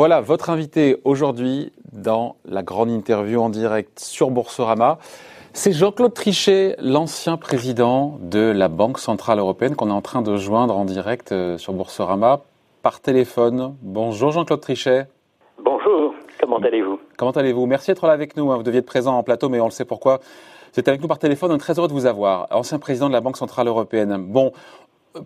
Voilà votre invité aujourd'hui dans la grande interview en direct sur Boursorama. C'est Jean-Claude Trichet, l'ancien président de la Banque Centrale Européenne qu'on est en train de joindre en direct euh, sur Boursorama par téléphone. Bonjour Jean-Claude Trichet. Bonjour, comment allez-vous? Comment allez-vous? Merci d'être là avec nous. Hein. Vous deviez être présent en plateau, mais on le sait pourquoi. Vous êtes avec nous par téléphone, on est très heureux de vous avoir. Ancien président de la Banque Centrale Européenne. Bon,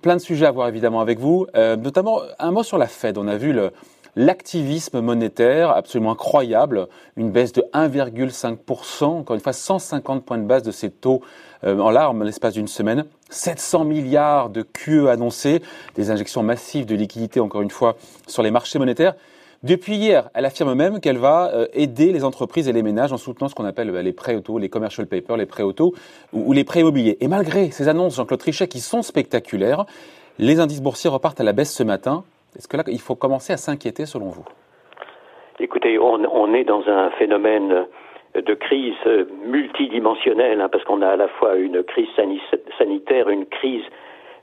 plein de sujets à voir évidemment avec vous, euh, notamment un mot sur la Fed. On a vu le, l'activisme monétaire absolument incroyable, une baisse de 1,5%, encore une fois 150 points de base de ces taux euh, en larmes l'espace d'une semaine, 700 milliards de QE annoncés, des injections massives de liquidités encore une fois sur les marchés monétaires. Depuis hier, elle affirme même qu'elle va euh, aider les entreprises et les ménages en soutenant ce qu'on appelle euh, les prêts auto, les commercial papers, les prêts auto ou les prêts immobiliers. Et malgré ces annonces, Jean-Claude Trichet, qui sont spectaculaires, les indices boursiers repartent à la baisse ce matin. Est-ce que là, il faut commencer à s'inquiéter selon vous? Écoutez, on, est dans un phénomène de crise multidimensionnelle, hein, parce qu'on a à la fois une crise sanitaire, une crise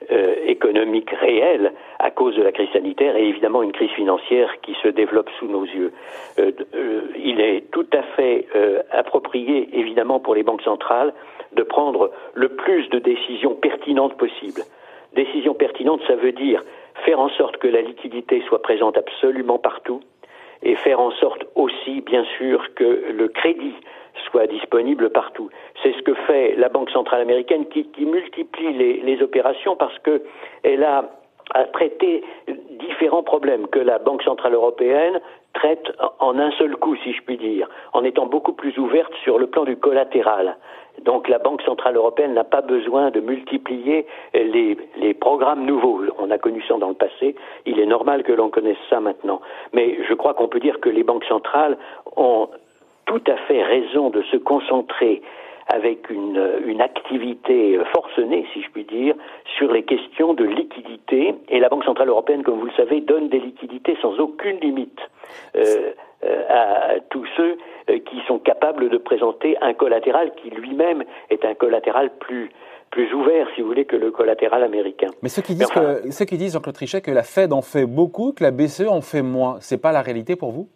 euh, économique réelle à cause de la crise sanitaire et évidemment une crise financière qui se développe sous nos yeux. Euh, euh, il est tout à fait approprié, évidemment, pour les banques centrales de prendre le plus de décisions pertinentes possibles. Décisions pertinentes, ça veut dire faire en sorte que la liquidité soit présente absolument partout et faire en sorte aussi, bien sûr, que le crédit soit disponible partout. C'est ce que fait la Banque centrale américaine qui, multiplie les, opérations parce qu'elle a, a traité différents problèmes que la Banque centrale européenne traite en un seul coup, si je puis dire, en étant beaucoup plus ouverte sur le plan du collatéral. Donc la Banque centrale européenne n'a pas besoin de multiplier les, programmes nouveaux. On a connu ça dans le passé. Il est normal que l'on connaisse ça maintenant. Mais je crois qu'on peut dire que les banques centrales ont tout à fait raison de se concentrer avec une, une, activité forcenée, si je puis dire, sur les questions de liquidité. Et la Banque Centrale Européenne, comme vous le savez, donne des liquidités sans aucune limite euh, euh, à tous ceux euh, qui sont capables de présenter un collatéral qui lui-même est un collatéral plus plus ouvert, si vous voulez, que le collatéral américain. Mais ceux qui disent, que, ceux qui disent Jean-Claude Trichet, que la Fed en fait beaucoup, que la BCE en fait moins, c'est pas la réalité pour vous?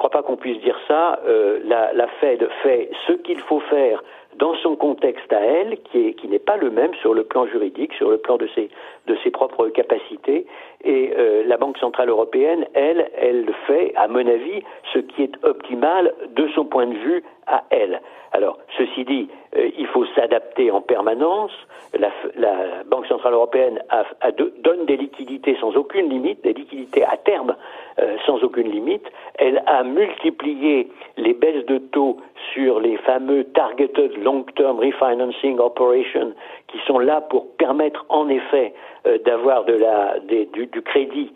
Je ne crois pas qu'on puisse dire ça. Euh, la, Fed fait ce qu'il faut faire dans son contexte à elle, qui, qui n'est pas le même sur le plan juridique, sur le plan de ses, de ses propres capacités. Et euh, la Banque centrale européenne, elle, elle fait, à mon avis, ce qui est optimal de son point de vue à elle. Alors, ceci dit, euh, il faut s'adapter en permanence. La, la, Banque centrale européenne a, a donne des liquidités sans aucune limite, des liquidités à terme euh, sans aucune limite. Elle a multiplié les baisses de taux sur les fameux targeted long-term refinancing operations qui sont là pour permettre en effet euh, d'avoir de la, du, du crédit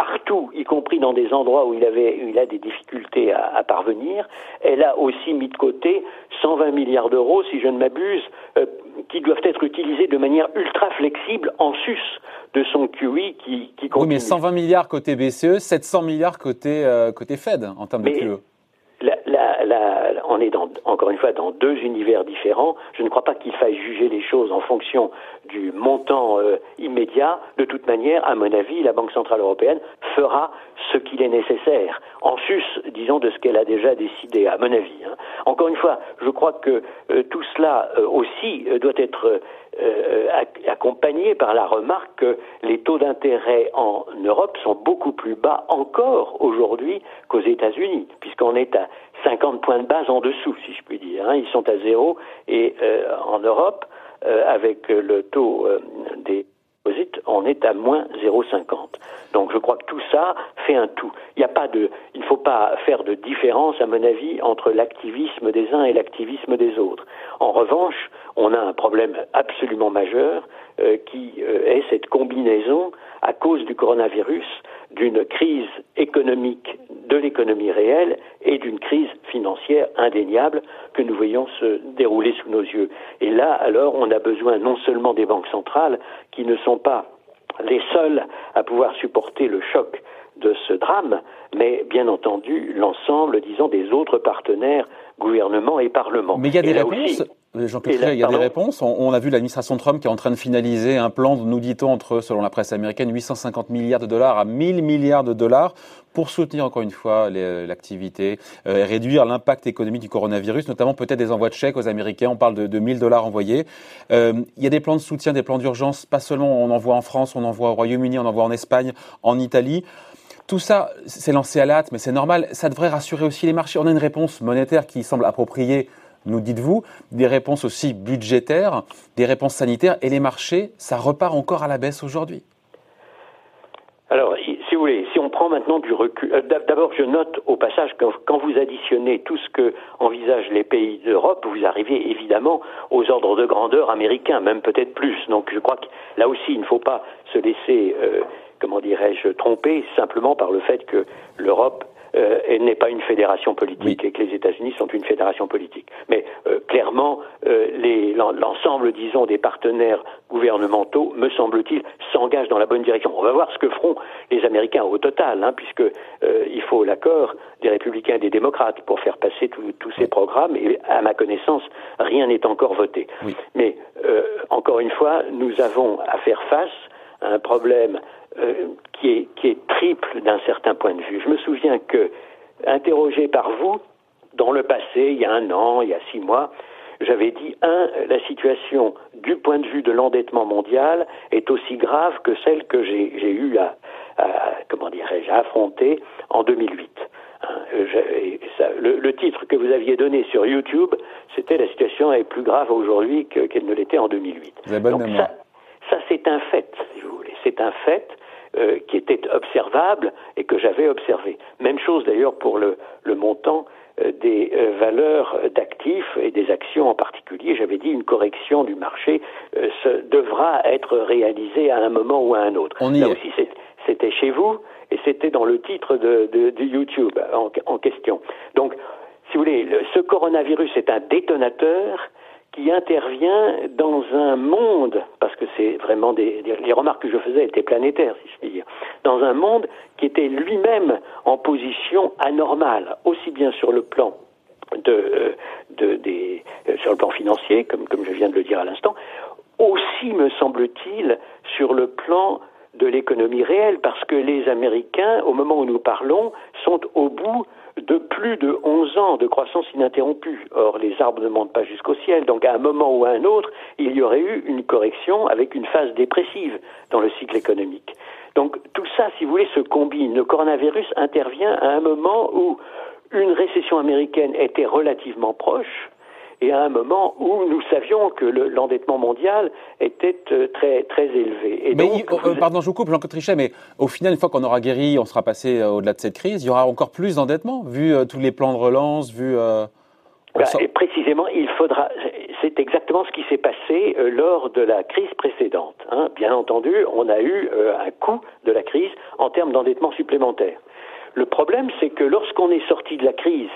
partout, y compris dans des endroits où il, avait, il a des difficultés à, parvenir. Elle a aussi mis de côté 120 milliards d'euros, si je ne m'abuse, euh, qui doivent être utilisés de manière ultra flexible en sus de son QE qui, qui continue. Oui, mais 120 milliards côté BCE, 700 milliards côté, euh, côté Fed en termes de QE on est encore une fois dans deux univers différents. Je ne crois pas qu'il faille juger les choses en fonction du montant euh, immédiat. De toute manière, à mon avis, la Banque centrale européenne fera ce qu'il est nécessaire, en sus, disons, de ce qu'elle a déjà décidé, à mon avis. Hein. Encore une fois, je crois que euh, tout cela euh, aussi doit être accompagné par la remarque que les taux d'intérêt en Europe sont beaucoup plus bas encore aujourd'hui qu'aux États-Unis, puisqu'on est à 50 points de base en dessous, si je puis dire. Hein. Ils sont à zéro et euh, en Europe, euh, avec le taux euh, on est à moins 0,50. Donc je crois que tout ça fait un tout. Il n'y a pas de, il ne faut pas faire de différence, à mon avis, entre l'activisme des uns et l'activisme des autres. En revanche, on a un problème absolument majeur qui est cette combinaison à cause du coronavirus d'une crise économique de l'économie réelle et d'une crise financière indéniable que nous voyons se dérouler sous nos yeux. Et là, alors, on a besoin non seulement des banques centrales, qui ne sont pas les seules à pouvoir supporter le choc de ce drame, mais bien entendu l'ensemble, disons, des autres partenaires, gouvernements et parlements. Mais il y a des réponses. Jean-Claude il y a des réponses. On, a vu l'administration Trump qui est en train de finaliser un plan, nous dit-on, entre, selon la presse américaine, 850 milliards de dollars à 1000 milliards de dollars pour soutenir encore une fois l'activité euh, et réduire l'impact économique du coronavirus, notamment peut-être des envois de chèques aux Américains. On parle de, de 1000 dollars envoyés. Euh, il y a des plans de soutien, des plans d'urgence, pas seulement on envoie en France, on envoie au Royaume-Uni, on envoie en Espagne, en Italie. Tout ça, c'est lancé à la hâte, mais c'est normal. Ça devrait rassurer aussi les marchés. On a une réponse monétaire qui semble appropriée nous dites-vous, des réponses aussi budgétaires, des réponses sanitaires, et les marchés, ça repart encore à la baisse aujourd'hui alors, si vous voulez, si on prend maintenant du recul, euh, d'abord je note au passage que quand vous additionnez tout ce que envisagent les pays d'Europe, vous arrivez évidemment aux ordres de grandeur américains, même peut-être plus. Donc je crois que là aussi, il ne faut pas se laisser, euh, comment dirais-je, tromper simplement par le fait que l'Europe euh, elle n'est pas une fédération politique et que les États-Unis sont une fédération politique. Mais euh, clairement, euh, l'ensemble, disons, des partenaires gouvernementaux, me semble-t-il, s'engagent dans la bonne direction. On va voir ce que feront les Américains au total, hein, puisque il faut l'accord des républicains et des démocrates pour faire passer tous ces programmes. Et à ma connaissance, rien n'est encore voté. Mais encore une fois, nous avons à faire face à un problème euh, qui, est, qui est triple d'un certain point de vue. Je me souviens que, interrogé par vous, dans le passé, il y a un an, il y a six mois, j'avais dit, un, la situation du point de vue de l'endettement mondial est aussi grave que celle que j'ai eu à, comment dirais-je, à affronter en 2008. Hein, le, titre que vous aviez donné sur YouTube, c'était la situation est plus grave aujourd'hui qu'elle ne l'était en 2008. Donc ça, ça c'est un fait, si vous voulez. C'est un fait. Euh, qui était observable et que j'avais observé. Même chose d'ailleurs pour le, le montant euh, des euh, valeurs d'actifs et des actions en particulier. J'avais dit une correction du marché devra être réalisée à un moment ou à un autre. On y Là aussi, c'était chez vous et c'était dans le titre de, de, de YouTube en, en, question. Donc, si vous voulez, ce coronavirus est un détonateur qui intervient dans un monde, parce que c'est vraiment des, les remarques que je faisais étaient planétaires, si je puis dire, dans un monde qui était lui-même en position anormale, aussi bien sur le plan de, euh, de des, euh, sur le plan financier, comme, comme je viens de le dire à l'instant, aussi, me semble-t-il, sur le plan de l'économie réelle, parce que les Américains, au moment où nous parlons, sont au bout de plus de 11 ans de croissance ininterrompue. Or, les arbres ne montent pas jusqu'au ciel, donc à un moment ou à un autre, il y aurait eu une correction avec une phase dépressive dans le cycle économique. Donc tout ça, si vous voulez, se combine. Le coronavirus intervient à un moment où une récession américaine était relativement proche, et à un moment où nous savions que l'endettement mondial était euh, très, très élevé. mais euh, pardon, je vous coupe, Jean-Claude Trichet, mais au final, une fois qu'on aura guéri, on sera passé euh, au-delà de cette crise, il y aura encore plus d'endettement, vu tous les plans de relance, vu... Bah, et précisément, il faudra. C'est exactement ce qui s'est passé lors de la crise précédente. Hein. Bien entendu, on a eu un coût de la crise en termes d'endettement supplémentaire. Le problème, c'est que lorsqu'on est sorti de la crise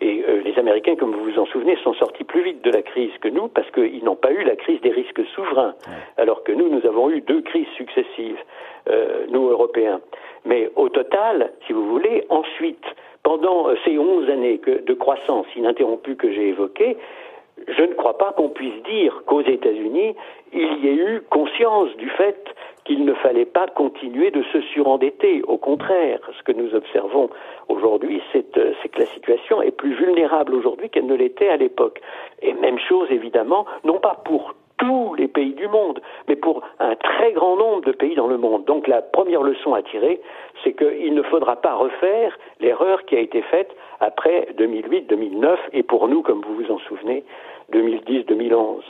et euh, les Américains, comme vous vous en souvenez, sont sortis plus vite de la crise que nous parce qu'ils n'ont pas eu la crise des risques souverains, alors que nous, nous avons eu deux crises successives, euh, nous Européens. Mais au total, si vous voulez, ensuite, pendant euh, ces onze années de croissance ininterrompue que j'ai évoquées, je ne crois pas qu'on puisse dire qu'aux États-Unis, il y ait eu conscience du fait qu'il ne fallait pas continuer de se surendetter. Au contraire, ce que nous observons aujourd'hui, euh, c'est que la situation est plus vulnérable aujourd'hui qu'elle ne l'était à l'époque. Et même chose, évidemment, non pas pour les pays du monde, mais pour un très grand nombre de pays dans le monde. Donc la première leçon à tirer, c'est qu'il ne faudra pas refaire l'erreur qui a été faite après 2008-2009 et pour nous, comme vous vous en souvenez, 2010-2011.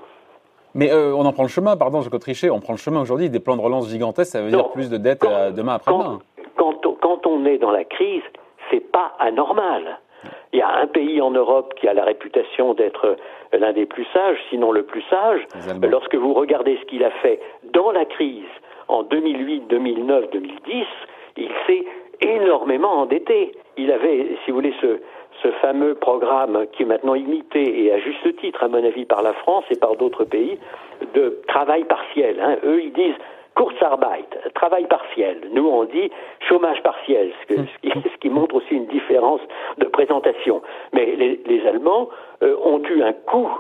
Mais euh, on en prend le chemin, pardon, je tricher, on prend le chemin aujourd'hui. Des plans de relance gigantesques, ça veut dire plus de dettes euh, demain après-demain. Quand, quand, on est dans la crise, c'est pas anormal. Il y a un pays en Europe qui a la réputation d'être l'un des plus sages, sinon le plus sage. Lorsque vous regardez ce qu'il a fait dans la crise en 2008, 2009, 2010, il s'est énormément endetté. Il avait, si vous voulez, ce, ce fameux programme qui est maintenant imité et à juste titre, à mon avis, par la France et par d'autres pays, de travail partiel. Hein. Eux, ils disent Kurzarbeit, travail partiel. Nous, on dit chômage partiel, ce, qui, montre aussi une différence de présentation. Mais les, Allemands euh, ont eu un coût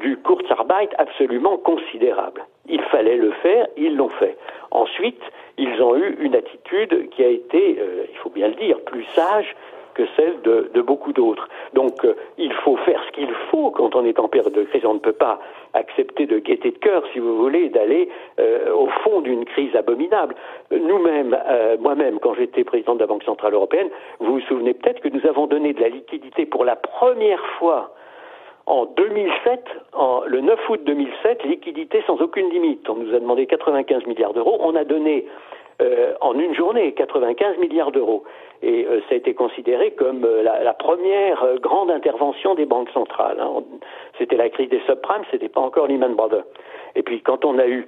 du Kurzarbeit absolument considérable. Il fallait le faire, ils l'ont fait. Ensuite, ils ont eu une attitude qui a été, euh, il faut bien le dire, plus sage que celle de, beaucoup d'autres. Donc euh, il faut faire ce qu'il faut quand on est en période de crise. On ne peut pas accepter de gaieté de cœur, si vous voulez, d'aller euh, au fond d'une crise abominable. Nous-mêmes, moi-même, quand j'étais président de la Banque Centrale Européenne, vous vous souvenez peut-être que nous avons donné de la liquidité pour la première fois en 2007, en, le 9 août 2007, liquidité sans aucune limite. On nous a demandé 95 milliards d'euros. On a donné euh, en une journée 95 milliards d'euros. Et euh, ça a été considéré comme euh, la, première grande intervention des banques centrales. Hein. C'était la crise des subprimes, c'était pas encore Lehman Brothers. Et puis quand on a eu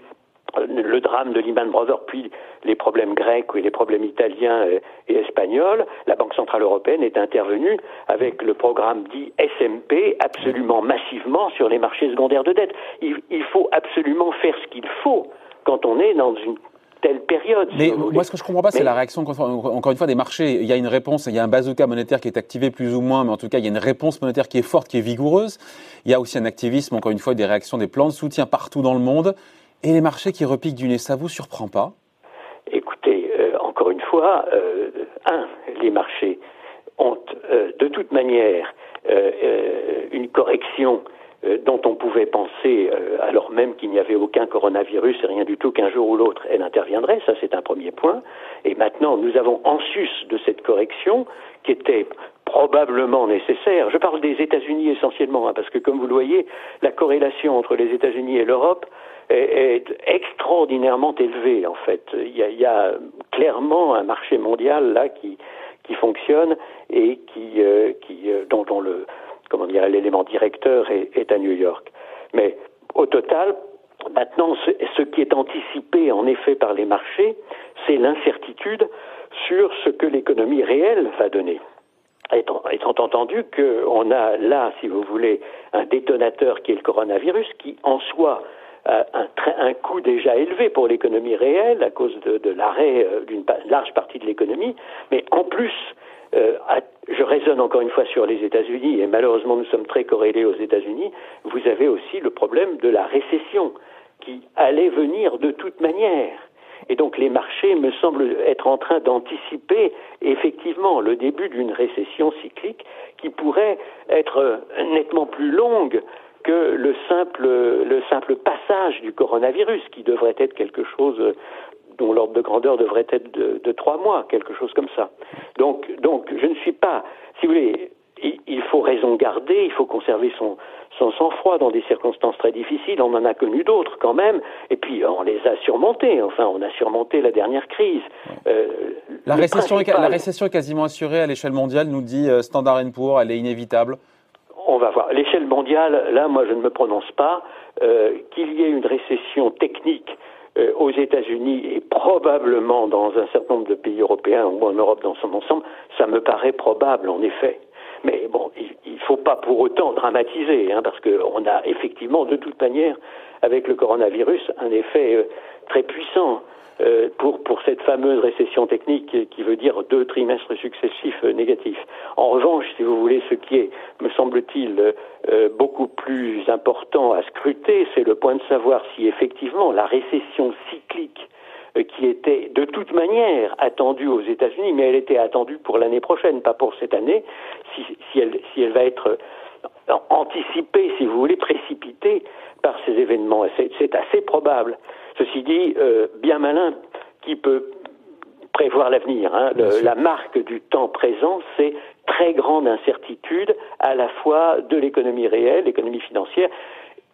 le drame de Lehman Brothers, puis les problèmes grecs et les problèmes italiens et espagnols, la Banque Centrale Européenne est intervenue avec le programme dit SMP absolument massivement sur les marchés secondaires de dette. Il, il faut absolument faire ce qu'il faut quand on est dans une telle période. Mais moi, ce que je comprends pas, c'est la réaction, encore une fois, des marchés. Il y a une réponse, il y a un bazooka monétaire qui est activé plus ou moins, mais en tout cas, il y a une réponse monétaire qui est forte, qui est vigoureuse. Il y a aussi un activisme, encore une fois, des réactions, des plans de soutien partout dans le monde. Et les marchés qui repiquent du nez, ça vous surprend pas? Écoutez, euh, encore une fois, euh, un, les marchés ont euh, de toute manière une correction dont on pouvait penser, alors même qu'il n'y avait aucun coronavirus et rien du tout, qu'un jour ou l'autre. Elle interviendrait, ça c'est un premier point. Et maintenant, nous avons en sus de cette correction, qui était probablement nécessaire, je parle des États-Unis essentiellement, hein, parce que comme vous le voyez, la corrélation entre les États-Unis et l'Europe est, extraordinairement élevé en fait. Il y, a, clairement un marché mondial là qui qui fonctionne et qui, euh, euh, dont, le comment dire l'élément directeur est, à New York. Mais au total, maintenant, ce, qui est anticipé en effet par les marchés, c'est l'incertitude sur ce que l'économie réelle va donner. Étant, entendu qu'on a là, si vous voulez, un détonateur qui est le coronavirus, qui en soi euh, un, un, coût déjà élevé pour l'économie réelle à cause de, l'arrêt euh, d'une large partie de l'économie, mais en plus, euh, je raisonne encore une fois sur les États-Unis, et malheureusement nous sommes très corrélés aux États-Unis, vous avez aussi le problème de la récession qui allait venir de toute manière. Et donc les marchés me semblent être en train d'anticiper effectivement le début d'une récession cyclique qui pourrait être nettement plus longue que le simple, le simple passage du coronavirus, qui devrait être quelque chose dont l'ordre de grandeur devrait être de, trois mois, quelque chose comme ça. Donc, donc, je ne suis pas, si vous voulez, il, faut raison garder, il faut conserver son, son sang-froid dans des circonstances très difficiles. On en a connu d'autres quand même, et puis on les a surmontés. Enfin, on a surmonté la dernière crise. Euh, la, récession est, la récession est quasiment assurée à l'échelle mondiale, nous dit euh, Standard Poor's, elle est inévitable on va voir. L'échelle mondiale, là, moi, je ne me prononce pas. Euh, qu'il y ait une récession technique euh, aux États-Unis et probablement dans un certain nombre de pays européens ou en Europe dans son ensemble, ça me paraît probable, en effet. Mais bon, il ne faut pas pour autant dramatiser, hein, parce qu'on a effectivement, de toute manière, avec le coronavirus, un effet euh, très puissant. Euh, pour, cette fameuse récession technique qui veut dire deux trimestres successifs euh, négatifs. En revanche, si vous voulez, ce qui est, me semble-t-il, euh, beaucoup plus important à scruter, c'est le point de savoir si effectivement la récession cyclique qui était de toute manière attendue aux États-Unis, mais elle était attendue pour l'année prochaine, pas pour cette année, si elle va être anticipée, si vous voulez, précipitée par ces événements. C'est assez probable. Ceci dit, euh, bien malin qui peut prévoir l'avenir. Hein. La marque du temps présent, c'est très grande incertitude à la fois de l'économie réelle, l'économie financière,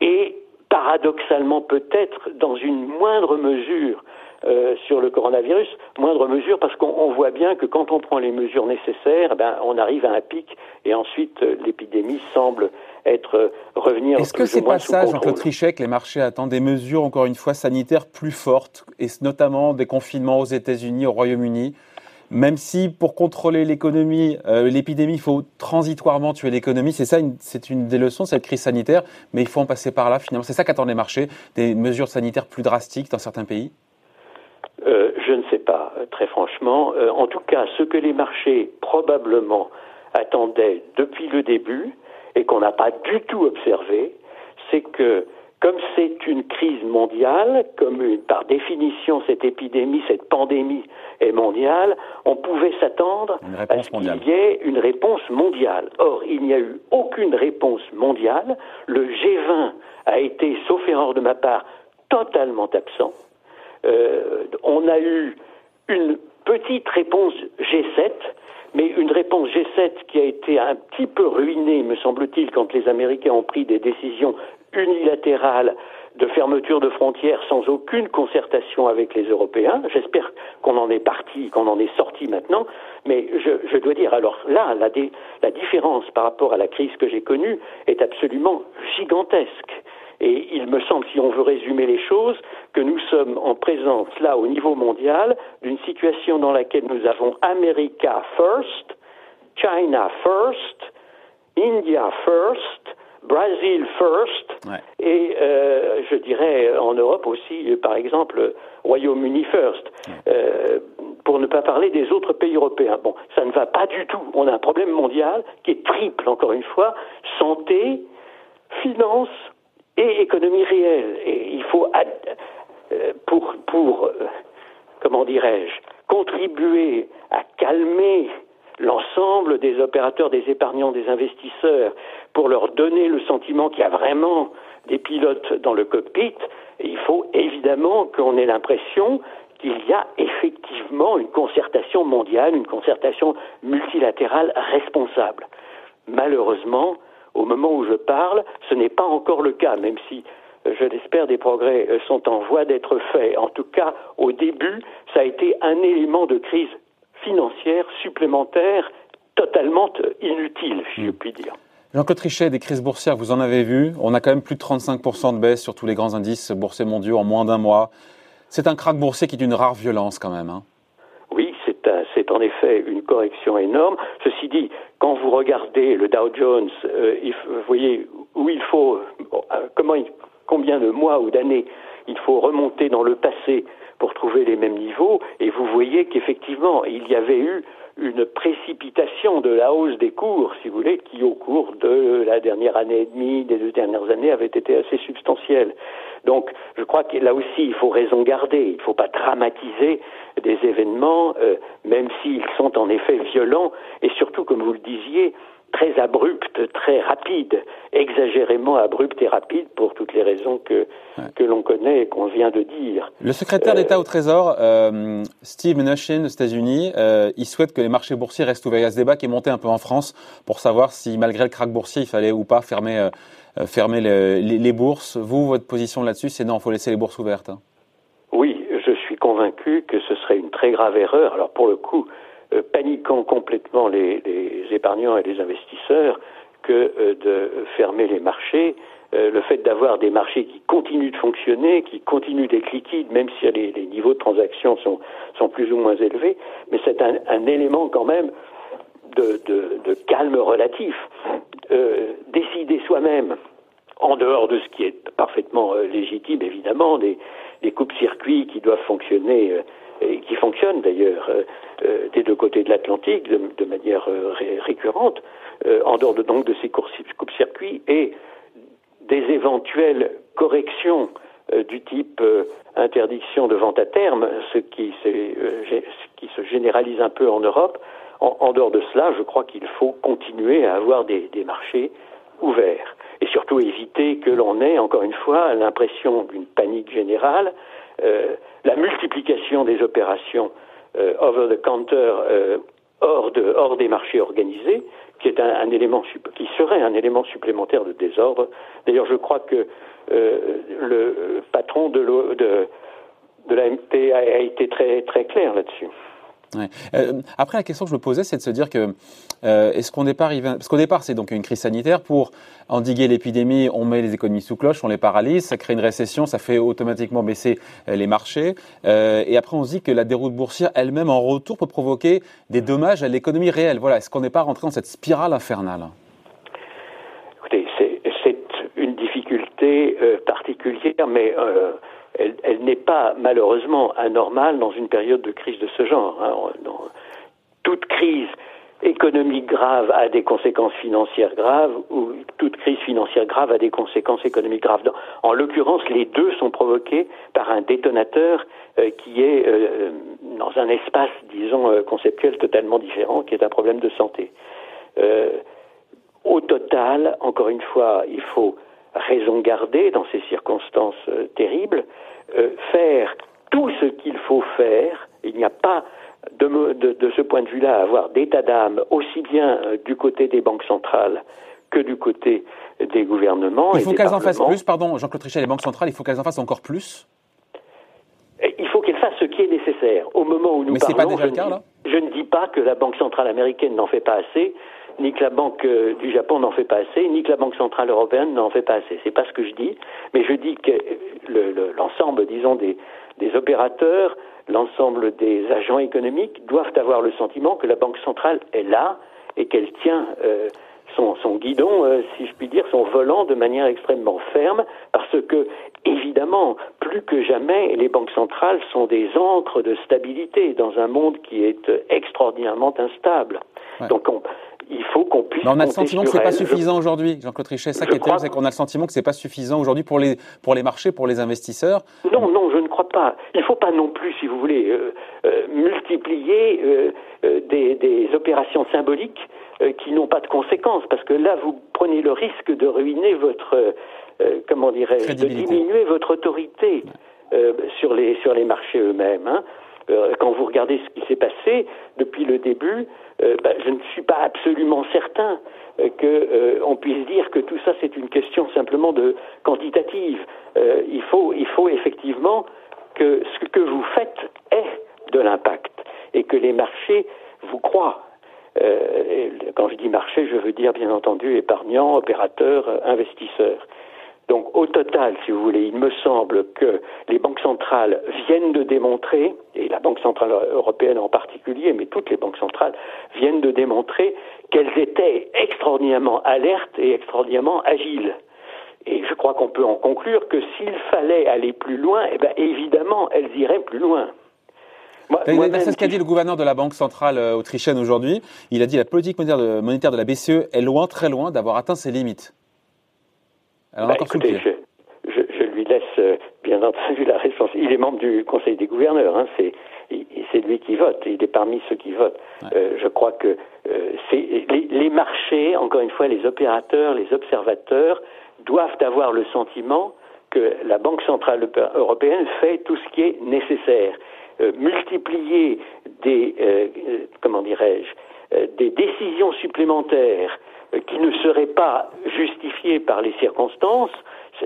et paradoxalement peut-être dans une moindre mesure euh, sur le coronavirus, moindre mesure parce qu'on voit bien que quand on prend les mesures nécessaires, ben, on arrive à un pic et ensuite euh, l'épidémie semble être euh, revenir. Est-ce que c'est pas ça, Jean-Claude Trichet, que les marchés attendent des mesures encore une fois sanitaires plus fortes et notamment des confinements aux États-Unis, au Royaume-Uni? Même si pour contrôler l'économie, l'épidémie, il faut transitoirement tuer l'économie, c'est ça, c'est une des leçons cette crise sanitaire, mais il faut en passer par là finalement. C'est ça qu'attendent les marchés, des mesures sanitaires plus drastiques dans certains pays? Euh, je ne sais pas, euh, très franchement. Euh, en tout cas, ce que les marchés probablement attendaient depuis le début et qu'on n'a pas du tout observé, c'est que comme c'est une crise mondiale, comme par définition cette épidémie, cette pandémie est mondiale, on pouvait s'attendre à ce qu'il y ait une réponse mondiale. Or, il n'y a eu aucune réponse mondiale. Le G20 a été, sauf erreur de ma part, totalement absent. Euh, on a eu une petite réponse G7, mais une réponse G7 qui a été un petit peu ruinée, me semble-t-il, quand les Américains ont pris des décisions unilatérale de fermeture de frontières sans aucune concertation avec les Européens. J'espère qu'on en est parti, qu'on en est sorti maintenant, mais je, dois dire, alors là, la différence par rapport à la crise que j'ai connue est absolument gigantesque. Et il me semble, si on veut résumer les choses, que nous sommes en présence, là, au niveau mondial, d'une situation dans laquelle nous avons America first, China first, India first, Brazil first, et euh, je dirais en Europe aussi, par exemple, Royaume-Uni first, euh, pour ne pas parler des autres pays européens. Bon, ça ne va pas du tout. On a un problème mondial qui est triple, encore une fois, santé, finance et économie réelle. Et il faut, euh, pour, pour comment dirais-je, contribuer à calmer l'ensemble des opérateurs, des épargnants, des investisseurs, pour leur donner le sentiment qu'il y a vraiment des pilotes dans le cockpit, il faut évidemment qu'on ait l'impression qu'il y a effectivement une concertation mondiale, une concertation multilatérale responsable. Malheureusement, au moment où je parle, ce n'est pas encore le cas, même si euh, je l'espère, des progrès euh, sont en voie d'être faits. En tout cas, au début, ça a été un élément de crise financière supplémentaire totalement inutile, si je hmm. puis dire. Jean-Claude Trichet, des crises boursières, vous en avez vu. On a quand même plus de 35% de baisse sur tous les grands indices boursiers mondiaux en moins d'un mois. C'est un krach boursier qui est d'une rare violence quand même. Hein. En effet une correction énorme. Ceci dit, quand vous regardez le Dow Jones, euh, vous voyez où il faut, euh, comment, combien de mois ou d'années il faut remonter dans le passé pour trouver les mêmes niveaux, et vous voyez qu'effectivement, il y avait eu une précipitation de la hausse des cours, si vous voulez, qui au cours de la dernière année et demie, des deux dernières années, avait été assez substantielle. Donc, je crois que là aussi, il faut raison garder. Il ne faut pas dramatiser des événements, euh, même s'ils sont en effet violents, et surtout, comme vous le disiez, très abrupte, très rapide, exagérément abrupte et rapide pour toutes les raisons que, que l'on connaît et qu'on vient de dire. Le secrétaire d'État au Trésor, euh, Steve Mnuchin aux États-Unis, euh, il souhaite que les marchés boursiers restent ouverts. Il y a ce débat qui est monté un peu en France pour savoir si malgré le krach boursier, il fallait ou pas fermer, euh, fermer les, bourses. Vous, votre position là-dessus, c'est non, il faut laisser les bourses ouvertes. Hein. Oui, je suis convaincu que ce serait une très grave erreur. Alors pour le coup, euh, paniquant complètement les, épargnants et les investisseurs que euh, de fermer les marchés. Euh, le fait d'avoir des marchés qui continuent de fonctionner, qui continuent d'être liquides, même si les, niveaux de transaction sont, plus ou moins élevés, mais c'est un, élément quand même de, de, calme relatif. décider soi-même, en dehors de ce qui est parfaitement légitime, évidemment, des, coupes-circuits qui doivent fonctionner et qui fonctionnent d'ailleurs euh, euh, des deux côtés de l'Atlantique de, manière euh, récurrente, en dehors de, donc de ces coupe-circuits et des éventuelles corrections du type interdiction de vente à terme, ce qui, se généralise un peu en Europe. En, dehors de cela, je crois qu'il faut continuer à avoir des marchés ouverts et surtout éviter que l'on ait, encore une fois, l'impression d'une panique générale euh, la multiplication des opérations euh, over the counter euh, hors, de, hors des marchés organisés, qui est un, élément qui serait un élément supplémentaire de désordre. D'ailleurs, je crois que le patron de, de, de l'AMP a, a été très très clair là-dessus. Euh, après, la question que je me posais, c'est de se dire que euh, est-ce qu'on départ, parce qu'au départ, c'est donc une crise sanitaire. Pour endiguer l'épidémie, on met les économies sous cloche, on les paralyse, ça crée une récession, ça fait automatiquement baisser euh, les marchés, et après on se dit que la déroute boursière elle-même en retour peut provoquer des dommages à l'économie réelle. Voilà, est-ce qu'on n'est pas rentré dans cette spirale infernale? Écoutez, c'est une difficulté particulière, mais elle, n'est pas malheureusement anormale dans une période de crise de ce genre. Hein. toute crise économique grave a des conséquences financières graves, ou toute crise financière grave a des conséquences économiques graves. En l'occurrence, les deux sont provoqués par un détonateur euh, qui est euh, dans un espace, disons, euh, conceptuel totalement différent, qui est un problème de santé. au total, encore une fois, il faut raison garder dans ces circonstances terribles, faire tout ce qu'il faut faire. Il n'y a pas de, de, ce point de vue-là à avoir d'état d'âme aussi bien du côté des banques centrales que du côté des gouvernements. Il faut qu'elles en fassent plus, pardon, Jean-Claude Trichet, les banques centrales, il faut qu'elles en fassent encore plus? Il faut qu'elles fassent ce qui est nécessaire. Au moment où nous Mais parlons, pas déjà le cas, là? je ne dis pas que la Banque centrale américaine n'en fait pas assez, ni que la Banque euh, du Japon n'en fait pas assez, ni que la Banque centrale européenne n'en fait pas assez. C'est pas ce que je dis, mais je dis que l'ensemble, disons, des, des opérateurs, l'ensemble des agents économiques doivent avoir le sentiment que la Banque centrale est là et qu'elle tient euh, son, guidon, euh, si je puis dire, son volant de manière extrêmement ferme, parce que, évidemment, plus que jamais, les banques centrales sont des ancres de stabilité dans un monde qui est extraordinairement instable. Donc, il faut qu'on puisse. Mais on a le sentiment que c'est pas suffisant aujourd'hui, Jean-Claude Trichet. Ça qui est terrible, c'est qu'on a le sentiment que c'est pas suffisant aujourd'hui pour les pour les marchés, pour les investisseurs. Non, non, je ne crois pas. Il ne faut pas non plus, si vous voulez, euh, euh, multiplier des, des, opérations symboliques euh, qui n'ont pas de conséquences, parce que là, vous prenez le risque de ruiner votre, euh, comment dirais-je, de diminuer votre autorité euh, sur les sur les marchés eux-mêmes. Hein. Quand vous regardez ce qui s'est passé depuis le début, ben, je ne suis pas absolument certain qu'on puisse dire que tout ça c'est une question simplement de quantitative. il faut il faut effectivement que ce que vous faites ait de l'impact et que les marchés vous croient. Euh, quand je dis marché, je veux dire bien entendu épargnants, opérateurs, euh, investisseurs. Donc au total, si vous voulez, il me semble que les banques centrales viennent de démontrer, et la Banque centrale européenne en particulier, mais toutes les banques centrales viennent de démontrer qu'elles étaient extraordinairement alertes et extraordinairement agiles. Et je crois qu'on peut en conclure que s'il fallait aller plus loin, eh bien, évidemment, elles iraient plus loin. C'est ce qu'a dit le gouverneur de la Banque centrale euh, autrichienne aujourd'hui? Il a dit que la politique monétaire de, la BCE est loin, très loin, d'avoir atteint ses limites. Alors, bah, écoutez, je, lui laisse euh, bien entendu la responsabilité. Il est membre du Conseil des gouverneurs. Hein, c'est lui qui vote. Il est parmi ceux qui votent. Euh, je crois que les, les marchés, encore une fois, les opérateurs, les observateurs doivent avoir le sentiment que la Banque centrale européenne fait tout ce qui est nécessaire. Euh, multiplier des, euh, euh, comment dirais-je, des décisions supplémentaires qui ne seraient pas justifiées par les circonstances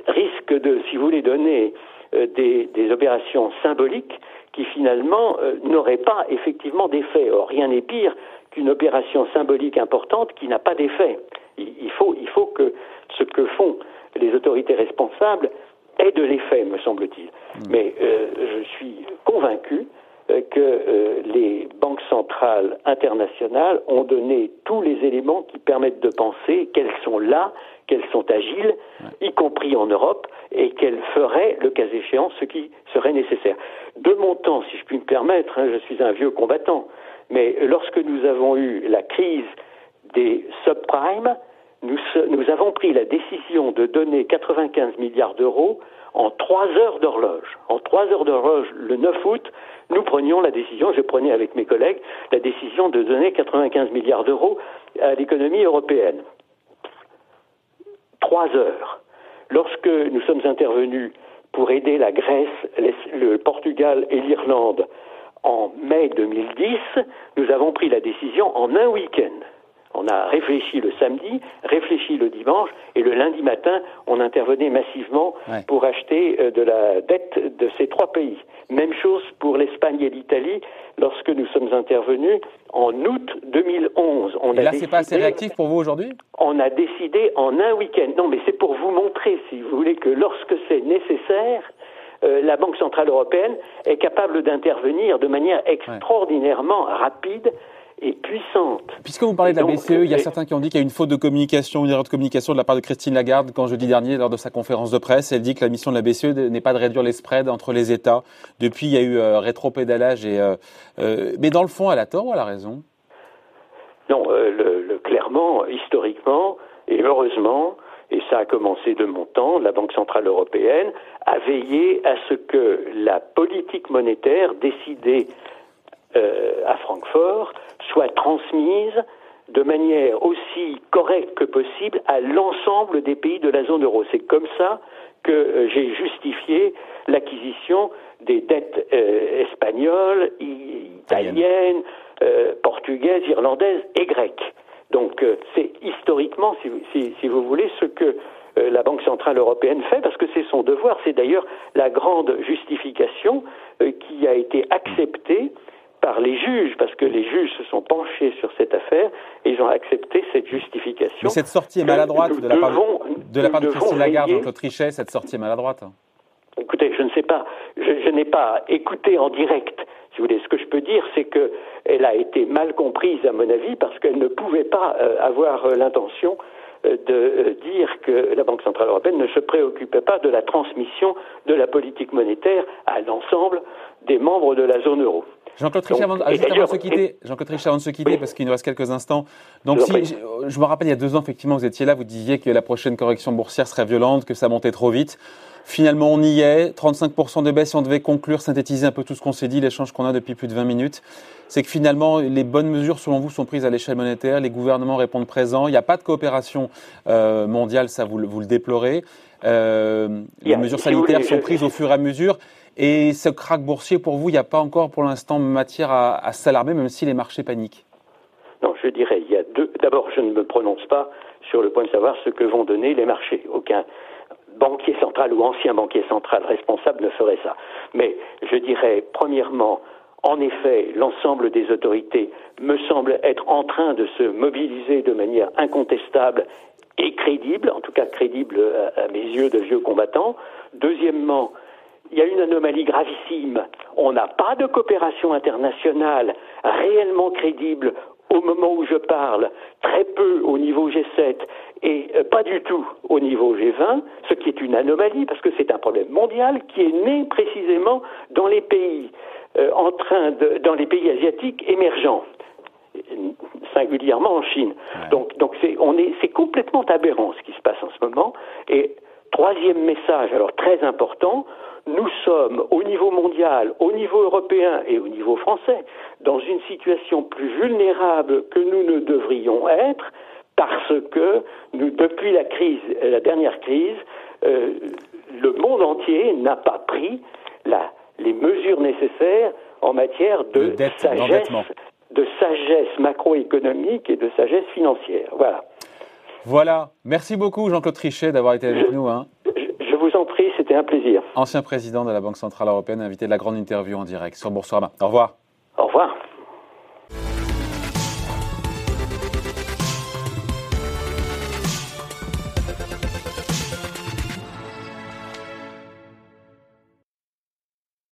risque de, si vous voulez, donner des, opérations symboliques qui finalement n'auraient pas effectivement d'effet. Or, rien n'est pire qu'une opération symbolique importante qui n'a pas d'effet. Il, faut, il faut que ce que font les autorités responsables ait de l'effet, me semble-t-il. Hmm. Mais je suis convaincu euh, que euh, les banques centrales internationales ont donné tous les éléments qui permettent de penser qu'elles sont là, qu'elles sont agiles, y compris en Europe, et qu'elles feraient, le cas échéant, ce qui serait nécessaire. De mon temps, si je puis me permettre, hein, je suis un vieux combattant, mais lorsque nous avons eu la crise des subprimes, nous, nous avons pris la décision de donner 95 milliards d'euros en trois heures d'horloge. En trois heures d'horloge, le 9 août, nous prenions la décision, je prenais avec mes collègues, la décision de donner 95 milliards d'euros à l'économie européenne. Trois heures. Lorsque nous sommes intervenus pour aider la Grèce, le Portugal et l'Irlande en mai 2010, nous avons pris la décision en un week-end. On a réfléchi le samedi, réfléchi le dimanche, et le lundi matin, on intervenait massivement pour acheter euh, de la dette de ces trois pays. Même chose pour l'Espagne et l'Italie lorsque nous sommes intervenus en août 2011. On et là, c'est pas assez réactif pour vous aujourd'hui? On a décidé en un week-end. Non, mais c'est pour vous montrer, si vous voulez, que lorsque c'est nécessaire, euh, la Banque centrale européenne est capable d'intervenir de manière extraordinairement rapide et puissante. Puisque vous parlez de la BCE, il y a certains qui ont dit qu'il y a une faute de communication, une erreur de communication de la part de Christine Lagarde quand jeudi dernier, lors de sa conférence de presse, elle dit que la mission de la BCE n'est pas de réduire les spreads entre les États. Depuis, il y a eu euh, rétropédalage. Et, euh, euh, mais dans le fond, elle a tort ou elle a raison? Non, le, clairement, historiquement et heureusement, et ça a commencé de mon temps, la Banque Centrale Européenne a veillé à ce que la politique monétaire décidée euh, à Francfort soit transmise de manière aussi correcte que possible à l'ensemble des pays de la zone euro. C'est comme ça que euh, j'ai justifié l'acquisition des dettes euh, espagnoles, italiennes, euh, portugaises, irlandaises et grecques. Donc c'est historiquement, si, si, vous voulez, ce que la Banque centrale européenne fait, parce que c'est son devoir. C'est d'ailleurs la grande justification qui a été acceptée par les juges, parce que les juges se sont penchés sur cette affaire et ils ont accepté cette justification. Mais cette sortie est maladroite de la part de, la part de Christine Lagarde, donc Trichet, cette sortie est maladroite. Écoutez, je ne sais pas, je, n'ai pas écouté en direct. Si vous voulez, ce que je peux dire, c'est qu'elle a été mal comprise, à mon avis, parce qu'elle ne pouvait pas euh, avoir euh, l'intention euh, de dire que la Banque centrale européenne ne se préoccupait pas de la transmission de la politique monétaire à l'ensemble des membres de la zone euro. Jean-Claude Trichet, avant, de se quitter, Jean avant de se quitter, parce qu'il nous reste quelques instants. Donc, si, je, me rappelle, il y a deux ans, effectivement, vous étiez là, vous disiez que la prochaine correction boursière serait violente, que ça montait trop vite. Finalement, on y est. 35% de baisse. Si on devait conclure, synthétiser un peu tout ce qu'on s'est dit, l'échange qu'on a depuis plus de 20 minutes, c'est que finalement, les bonnes mesures, selon vous, sont prises à l'échelle monétaire. Les gouvernements répondent présents. Il n'y a pas de coopération euh, mondiale, ça vous, vous le déplorez. Euh, les mesures sanitaires sont prises au fur et à mesure. Et ce krach boursier, pour vous, il n'y a pas encore pour l'instant matière à, s'alarmer, même si les marchés paniquent? Non, je dirais, il y a deux. D'abord, je ne me prononce pas sur le point de savoir ce que vont donner les marchés. Aucun banquier central ou ancien banquier central responsable ne ferait ça. Mais je dirais, premièrement, en effet, l'ensemble des autorités me semble être en train de se mobiliser de manière incontestable et crédible, en tout cas crédible à mes yeux de vieux combattants. Deuxièmement, il y a une anomalie gravissime. On n'a pas de coopération internationale réellement crédible au moment où je parle, très peu au niveau G7 et euh, pas du tout au niveau G20, ce qui est une anomalie parce que c'est un problème mondial qui est né précisément dans les pays euh, en train de, dans les pays asiatiques émergents singulièrement en Chine. Donc, donc c'est, on est, c'est complètement aberrant ce qui se passe en ce moment. Et troisième message, alors très important, nous sommes au niveau mondial, au niveau européen et au niveau français dans une situation plus vulnérable que nous ne devrions être parce que nous, depuis la crise, la dernière crise, euh, le monde entier n'a pas pris la, les mesures nécessaires en matière de, sagesse, de sagesse macroéconomique et de sagesse financière. Voilà. Voilà. Merci beaucoup Jean-Claude Trichet d'avoir été avec nous. Hein. Je vous en prie, c'était un plaisir. Ancien président de la Banque Centrale Européenne, invité de la grande interview en direct sur Boursorama. Au revoir. Au revoir.